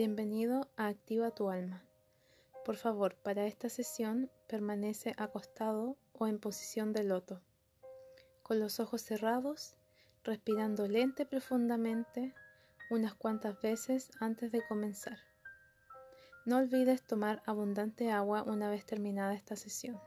Bienvenido a Activa tu alma. Por favor, para esta sesión permanece acostado o en posición de loto, con los ojos cerrados, respirando lente profundamente unas cuantas veces antes de comenzar. No olvides tomar abundante agua una vez terminada esta sesión.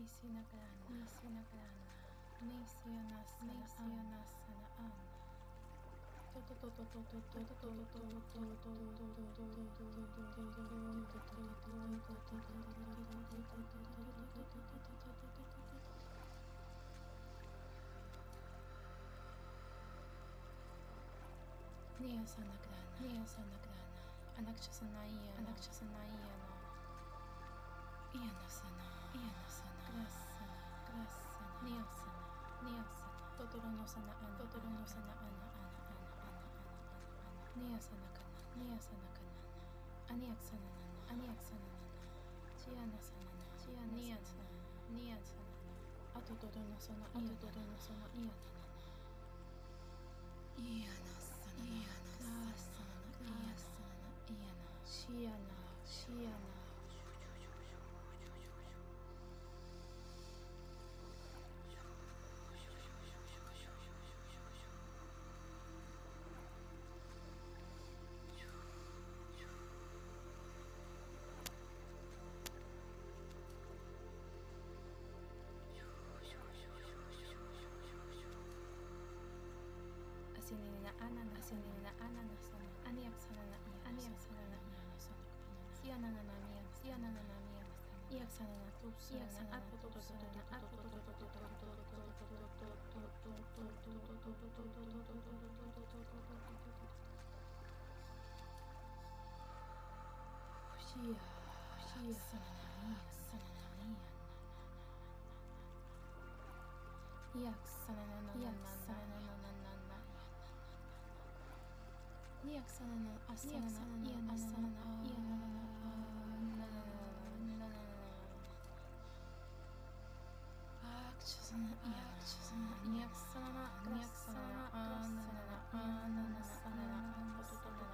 Nisi Nagrana, Nisi Nagrana, Nisi Anasana, Nisi Anasana, Anna. Niyas anagrana, niyas anagrana, anakchasana. Iyana, anakchasana. iyana, iyana sana, iyana sana. トトロのサナアナトトロノサナアナアナアナアナアナアナニアサナカナニアサナカナアニアサナナアニアサナナチアナサナナチアナニアサナニアサナアトトロのサナアトトロのサナニアイアナアナイアナサナイアナシアナシアナ Sanana'ana nasana. Ani jak sanana'i. Ani jak sanana'i. Sianana namiya. Sianana namiya. Jak sanana tu. Jak sanana apu tu. Sanana apu tu. Shia. Shia. Sanana'ina. Sanana'ina. Jak sanana. Jak sanana. Niaksanana, asanana, ianana, asanana, ianana, nanana, Akçasana, yakçasana, niaksana, niaksana, anana, anana, anana, anana, anana,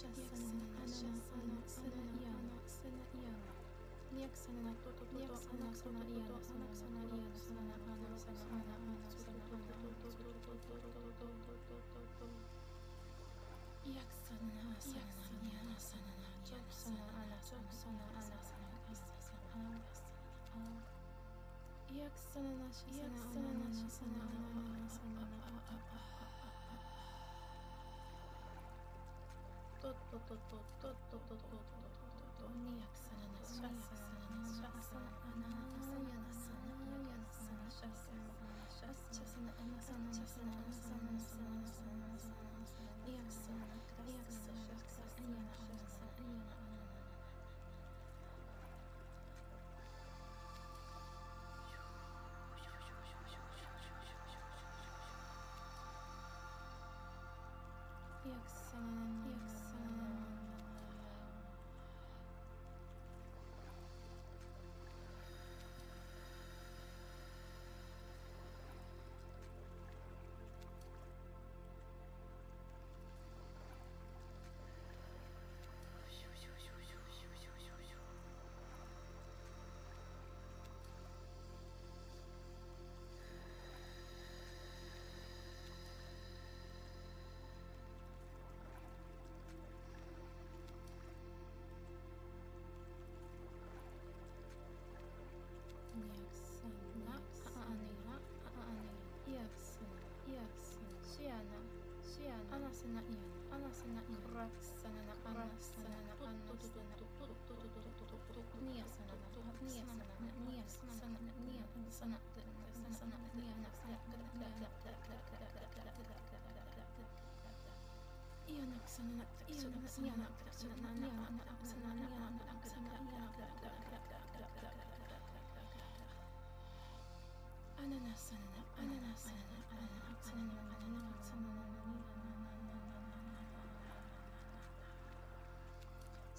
shasana sana iyana sana iyana Niyaksanana to to to sana sana iyana sana sana iyana sana ana sana ana ana sana ana Yaksanana asana iyana sana yaksana ana sana sana ana sana sana ana Yaksanana shasana ana shasana ana sana ana to to to to to Yaksanana, yaksanana, yaksanana, yaksanana, yaksanana, yaksanana, Yes, son. Yes. Siyana, Na anasına in, anasına in, kırak na anas sanana, anas Na niye sanana, niye sanana, niye sanana, niye sana, sana, sana, niye sana, sana, sana, sana, sana,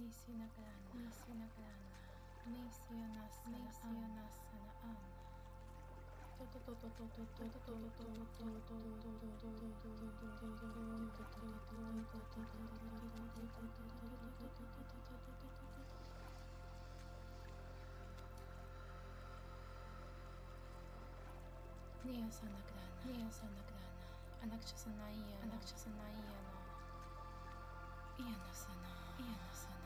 Nisinaglana. Nisinaglana. Nisiyanasana. Nisiyanasana. Anna. Niyasanagrana. Niyasanagrana. Anakchasanaya. Anakchasanaya. Iyanasana. Iyanasana.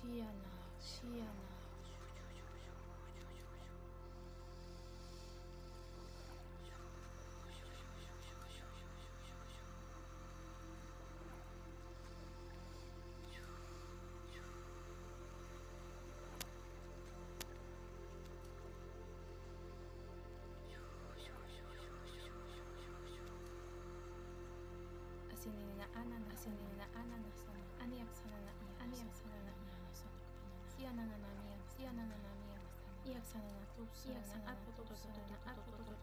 シアナシアナ Yaksana na nami jak jak sana na klub, jak sana na klub, na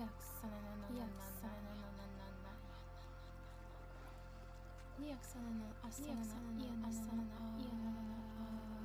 Jak sana na na jak sana na na na na jak sana na asana, jak sana na asana, jak sana na asana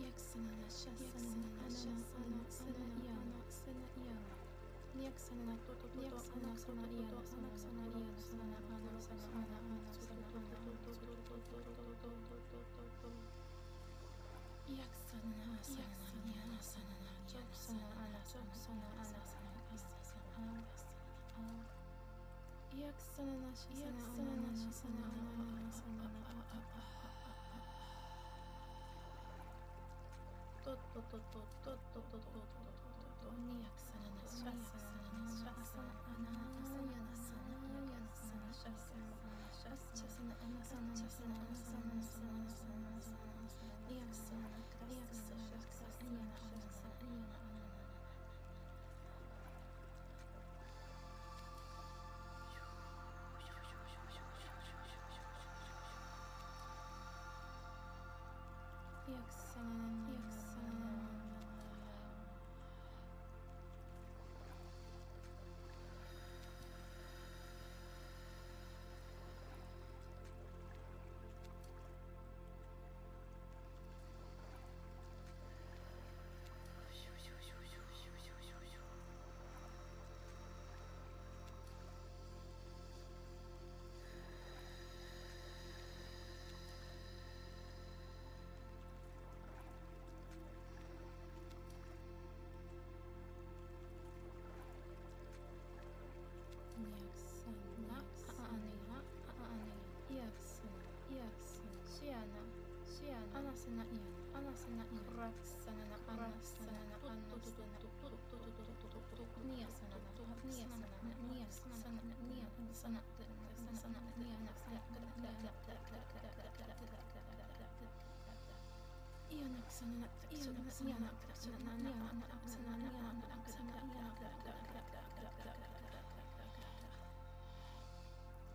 Jak syna nasza, syna nasza, syna, syna, jana, syna, jana. Niaksana na to to to Niaksana Sonaria na Sana Sonaria na Sana na Ana Sana Ana Ana Sana Ana to to to to to to to to to to to Yaksana na Sana Sonaria na Sana na Jok Sana Ana Jok Sana Ana Sana Kasta Sana Ana Kasta Ana Yaksana na Yaksana na Sana Ana Ana Sana Ana Ana とっとっとっとっとっとっとっと Excellent.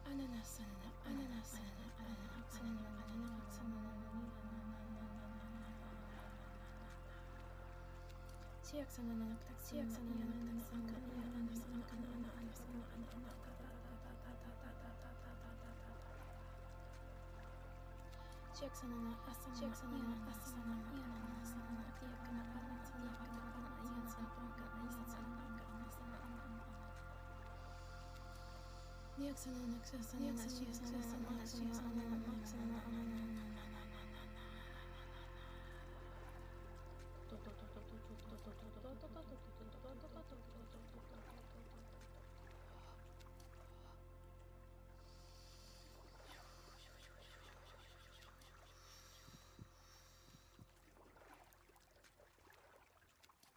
أنا أنا أنا أنا Ianaksana,